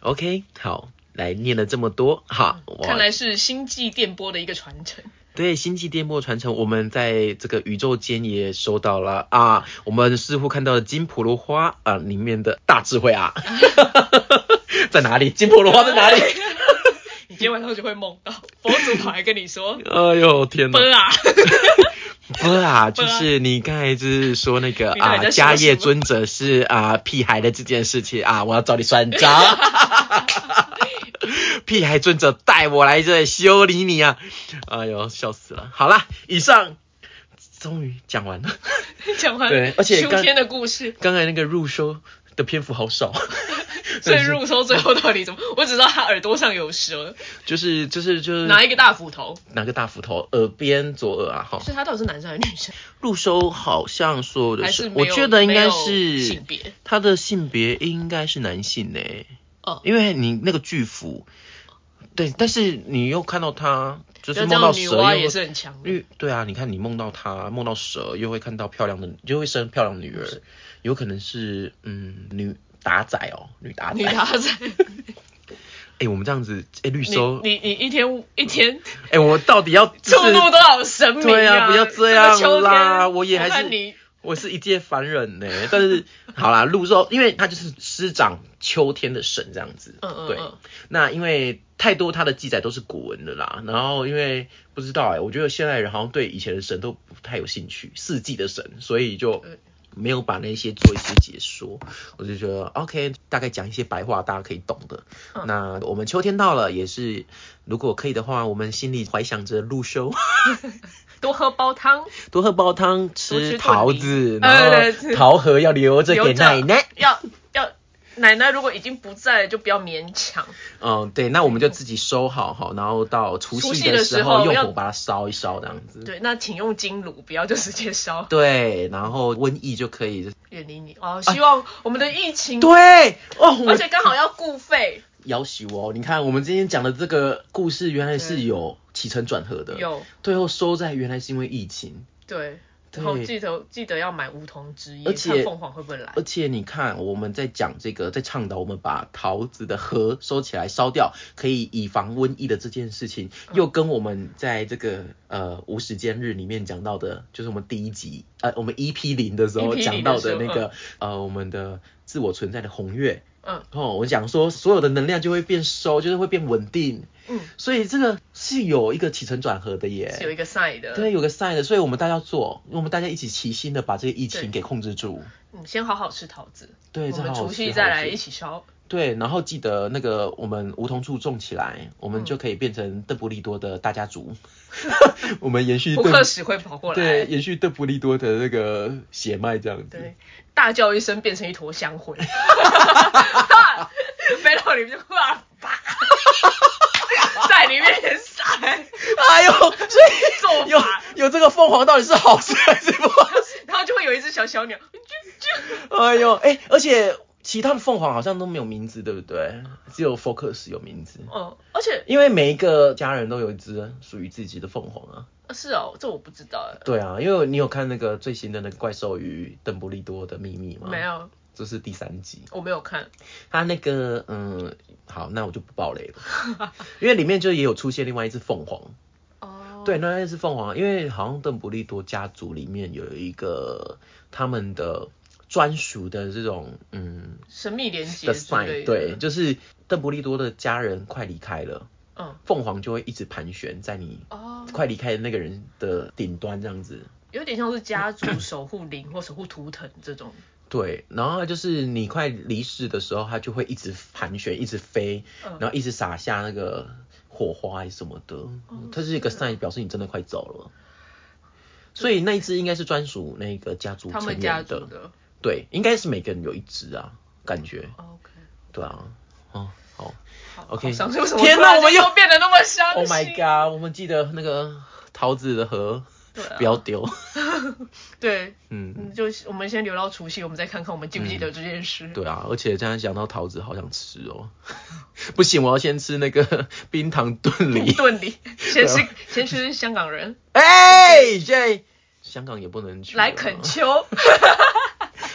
OK，好，来念了这么多，哈，看来是星际电波的一个传承。对，星际电波传承，我们在这个宇宙间也收到了啊，我们似乎看到了金普罗花啊里面的大智慧啊，*laughs* *laughs* 在哪里？金普罗花在哪里？今天晚上就会梦到 *laughs* 佛祖跑来跟你说：“哎呦天哪！”不啊，*laughs* *laughs* 不啊，就是你刚才就是说那个啊，迦叶尊者是啊屁孩的这件事情啊，我要找你算账。屁孩尊者带我来这修理你啊！哎呦，笑死了。好啦，以上终于讲完了，讲完对，而且秋天的故事，刚才那个入收的篇幅好少。*laughs* 所以入收最后到底怎么？*laughs* 我只知道他耳朵上有蛇，就是就是就是拿一个大斧头，拿个大斧头，耳边左耳啊，哈。所以他到底是男生还是女生？入收好像说的是，我觉得应该是性别，他的性别应该是男性呢。哦，因为你那个巨斧，对，但是你又看到他就是梦到蛇也是很强，因为对啊，你看你梦到他梦到蛇，又会看到漂亮的，就会生漂亮女儿，有可能是嗯女。打仔哦，女打仔。女打仔。*laughs* 哎，我们这样子，哎，绿收。你你一天一天。哎，我到底要触怒多少神明啊？对啊，不要这样啦！我也还是我是一介凡人呢。但是 *laughs* 好啦，陆寿，因为他就是师长秋天的神这样子。嗯嗯。对。那因为太多他的记载都是古文的啦，然后因为不知道哎，我觉得现在人好像对以前的神都不太有兴趣，四季的神，所以就。没有把那些做一些解说，我就觉得 OK，大概讲一些白话，大家可以懂的。那我们秋天到了，也是如果可以的话，我们心里怀想着入秋，*laughs* 多喝煲汤，多喝煲汤，吃桃子，然后桃核要留着给奶奶。要要。奶奶如果已经不在了，就不要勉强。嗯，对，那我们就自己收好哈，然后到除夕的时候用火把它烧一烧，这样子。对，那请用金炉，不要就直接烧。*laughs* 对，然后瘟疫就可以远离你哦。希望我们的疫情对哦，而且刚好要固肺。要求哦，你看我们今天讲的这个故事，原来是有起承转合的，有最后收在原来是因为疫情。对。然后记得记得要买梧桐汁，而且凤凰会不会来？而且你看，我们在讲这个，在倡导我们把桃子的核收起来烧掉，可以以防瘟疫的这件事情，又跟我们在这个呃无时间日里面讲到的，就是我们第一集呃我们 EP 零的时候讲到的那个呃我们的自我存在的红月。嗯，哦，我讲说所有的能量就会变收，就是会变稳定。嗯，所以这个是有一个起承转合的耶，是有一个 sign 的。对，有个 sign 的，所以我们大家做，我们大家一起齐心的把这个疫情给控制住。嗯，先好好吃桃子。对，我们除夕再来一起烧。对，然后记得那个我们梧桐树种起来，我们就可以变成邓布利多的大家族。*laughs* 我们延续。不克史会跑过来。对，延续邓布利多的那个血脉这样子。对。大叫一声，变成一坨香灰，*laughs* 飞到 *laughs* 里面就哇啪，*laughs* 在里面撒。哎呦，所以有有这个凤凰到底是好事还是不好事？然后就会有一只小小鸟，哎呦，哎，而且其他的凤凰好像都没有名字，对不对？只有 Focus 有名字。嗯，而且因为每一个家人都有一只属于自己的凤凰啊。是哦，这我不知道哎。对啊，因为你有看那个最新的那个怪兽与邓布利多的秘密吗？没有，这是第三集。我没有看。他那个嗯，好，那我就不爆雷了，*laughs* 因为里面就也有出现另外一只凤凰。哦。对，那只凤凰，因为好像邓布利多家族里面有一个他们的专属的这种嗯神秘连接的 sign，对，就是邓布利多的家人快离开了。嗯，凤凰就会一直盘旋在你快离开的那个人的顶端，这样子，有点像是家族守护灵或守护图腾这种。对，然后就是你快离世的时候，它就会一直盘旋，一直飞，然后一直撒下那个火花什么的。它是一个 sign，表示你真的快走了。所以那一只应该是专属那个家族成员的。对，应该是每个人有一只啊，感觉。OK。对啊，哦。好，OK。天哪，我们又变得那么香。Oh my god！我们记得那个桃子的核，不要丢。*laughs* 对，嗯，就我们先留到除夕，我们再看看我们记不记得这件事。对啊，而且这样想到桃子，好想吃哦。*laughs* 不行，我要先吃那个 *laughs* 冰糖炖梨。炖梨，先吃，先吃香港人。哎，现在香港也不能去。来恳求。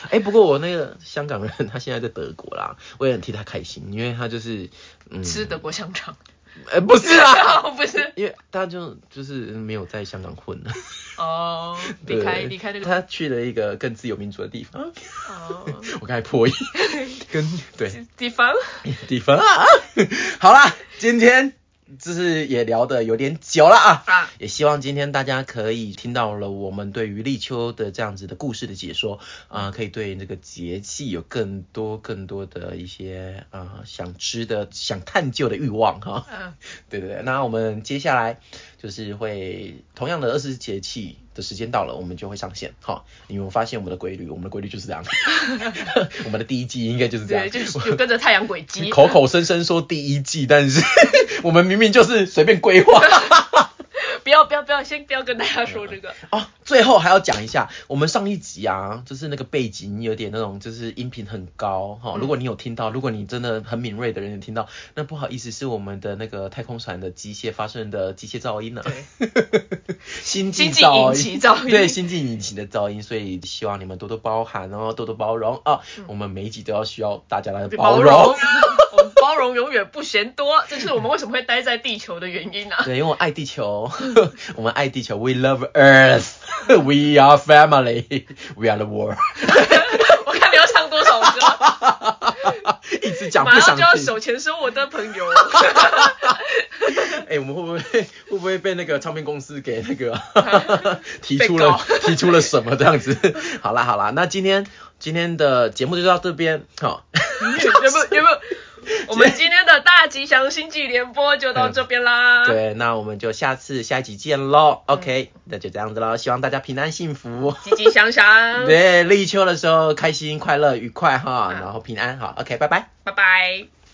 哎，不过我那个香港人，他现在在德国啦，我也很替他开心，因为他就是嗯，吃德国香肠。哎，不是啊，*laughs* 不是，因为他就就是没有在香港混了。哦，*laughs* 离开离开那个，他去了一个更自由民主的地方。哦，*laughs* 我刚才破音，跟对。地方。地方啊，好啦，今天。就是也聊的有点久了啊，也希望今天大家可以听到了我们对于立秋的这样子的故事的解说啊，可以对那个节气有更多更多的一些啊想知的、想探究的欲望哈。嗯，对对对，那我们接下来就是会同样的二十四节气。的时间到了，我们就会上线。好，你们发现我们的规律，我们的规律就是这样。*laughs* *laughs* 我们的第一季应该就是这样，就就跟着太阳轨迹。*laughs* 口口声声说第一季，但是我们明明就是随便规划。不要不要不要，先不要跟大家说这个 *laughs* 哦。最后还要讲一下，我们上一集啊，就是那个背景有点那种，就是音频很高哈。如果你有听到，如果你真的很敏锐的人有听到，那不好意思，是我们的那个太空船的机械发生的机械噪音呢。对，*laughs* 星际引擎噪音。对，星际引擎的噪音，所以希望你们多多包涵哦，多多包容啊。我们每一集都要需要大家来包容。包容 *laughs* 永远不嫌多，这是我们为什么会待在地球的原因啊。对，因为我爱地球，*laughs* 我们爱地球，We love Earth。*laughs* We are family, we are the world。*laughs* 我看你要唱多少歌，一直讲不马上想。就要手牵手我的朋友。哎、我们会不会会不会被那个唱片公司给那个提出了提出了什么这样子？好啦好啦，那今天今天的节目就到这边，好、有没有有没有？*laughs* 我们今天的大吉祥星际联播就到这边啦。*laughs* 对，那我们就下次下一集见喽。OK，那就这样子喽，希望大家平安幸福。吉吉祥祥。*laughs* 对，立秋的时候开心、快乐、愉快哈，然后平安哈。OK，拜拜。拜拜。